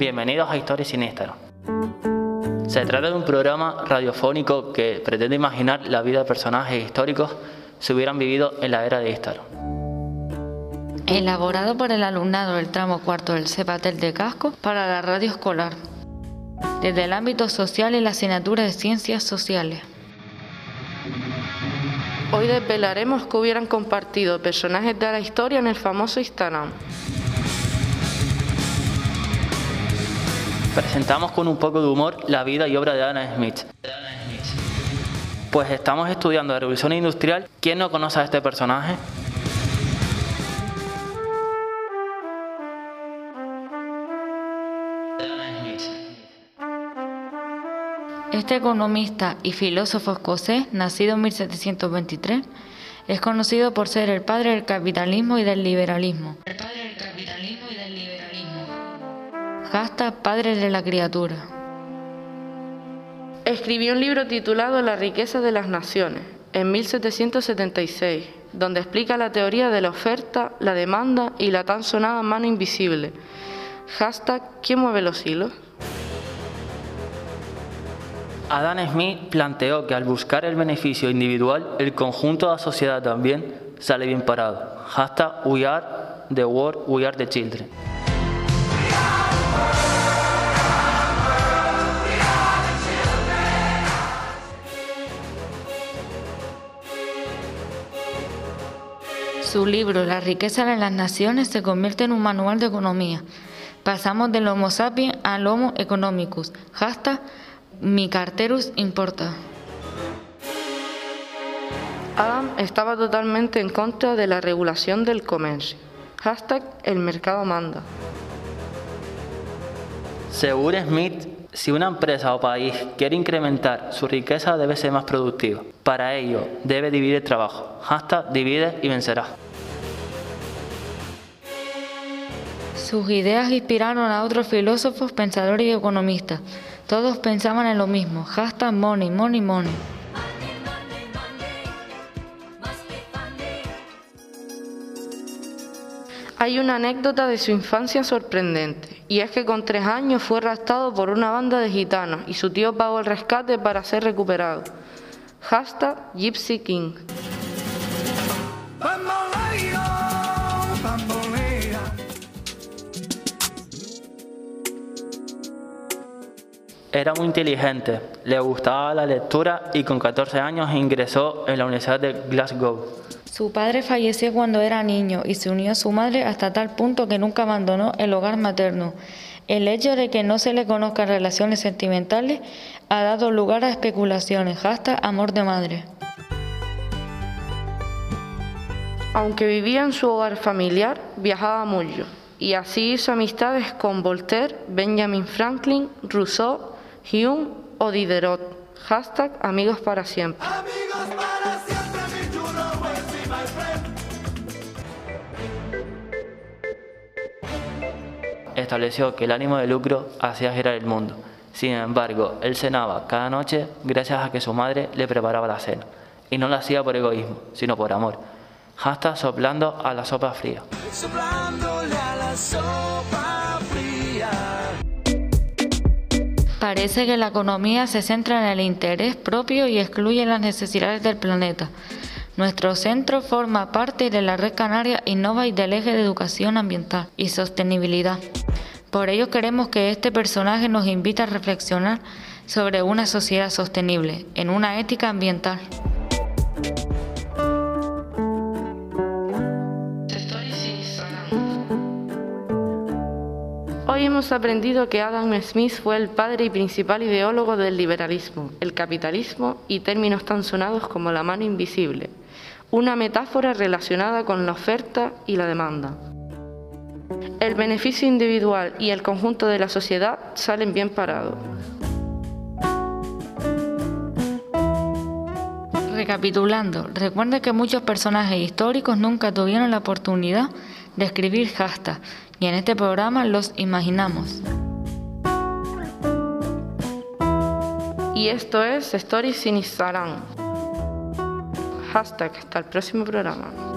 bienvenidos a Historias sin Instagram. Se trata de un programa radiofónico que pretende imaginar la vida de personajes históricos si hubieran vivido en la era de Instagram. Elaborado por el alumnado del tramo cuarto del CEPATEL de Casco para la radio escolar, desde el ámbito social y la asignatura de ciencias sociales. Hoy desvelaremos que hubieran compartido personajes de la historia en el famoso Instagram. Presentamos con un poco de humor la vida y obra de Adam Smith. Pues estamos estudiando la Revolución Industrial. ¿Quién no conoce a este personaje? Este economista y filósofo escocés, nacido en 1723, es conocido por ser el padre del capitalismo y del liberalismo. El padre del capitalismo y del liberalismo. Hashtag padre de la criatura. Escribió un libro titulado La riqueza de las naciones, en 1776, donde explica la teoría de la oferta, la demanda y la tan sonada mano invisible. Hashtag ¿Quién mueve los hilos? Adam Smith planteó que al buscar el beneficio individual, el conjunto de la sociedad también sale bien parado. Hashtag We are the world, we are the children. Su libro La riqueza de las naciones se convierte en un manual de economía. Pasamos del Homo sapiens al Homo economicus. Hashtag mi carterus importa. Adam estaba totalmente en contra de la regulación del comercio. Hashtag el mercado manda. Según Smith, si una empresa o país quiere incrementar su riqueza debe ser más productiva. Para ello debe dividir el trabajo. Hashtag divide y vencerá. Sus ideas inspiraron a otros filósofos, pensadores y economistas. Todos pensaban en lo mismo. Hashtag money, money, money. Hay una anécdota de su infancia sorprendente, y es que con tres años fue raptado por una banda de gitanos y su tío pagó el rescate para ser recuperado. Hashtag Gypsy King. Era muy inteligente, le gustaba la lectura y con 14 años ingresó en la Universidad de Glasgow. Su padre falleció cuando era niño y se unió a su madre hasta tal punto que nunca abandonó el hogar materno. El hecho de que no se le conozcan relaciones sentimentales ha dado lugar a especulaciones, hasta amor de madre. Aunque vivía en su hogar familiar, viajaba mucho y así hizo amistades con Voltaire, Benjamin Franklin, Rousseau, Hume o Diderot. Hashtag amigos para siempre. Estableció que el ánimo de lucro hacía girar el mundo. Sin embargo, él cenaba cada noche gracias a que su madre le preparaba la cena. Y no lo hacía por egoísmo, sino por amor. Hasta soplando a la sopa fría. a la sopa fría. Parece que la economía se centra en el interés propio y excluye las necesidades del planeta. Nuestro centro forma parte de la red canaria Innova y del eje de educación ambiental y sostenibilidad. Por ello queremos que este personaje nos invite a reflexionar sobre una sociedad sostenible en una ética ambiental. Hoy hemos aprendido que Adam Smith fue el padre y principal ideólogo del liberalismo, el capitalismo y términos tan sonados como la mano invisible, una metáfora relacionada con la oferta y la demanda. El beneficio individual y el conjunto de la sociedad salen bien parados. Recapitulando, recuerda que muchos personajes históricos nunca tuvieron la oportunidad de escribir hashtag y en este programa los imaginamos. Y esto es Stories sin Instagram. Hashtag hasta el próximo programa.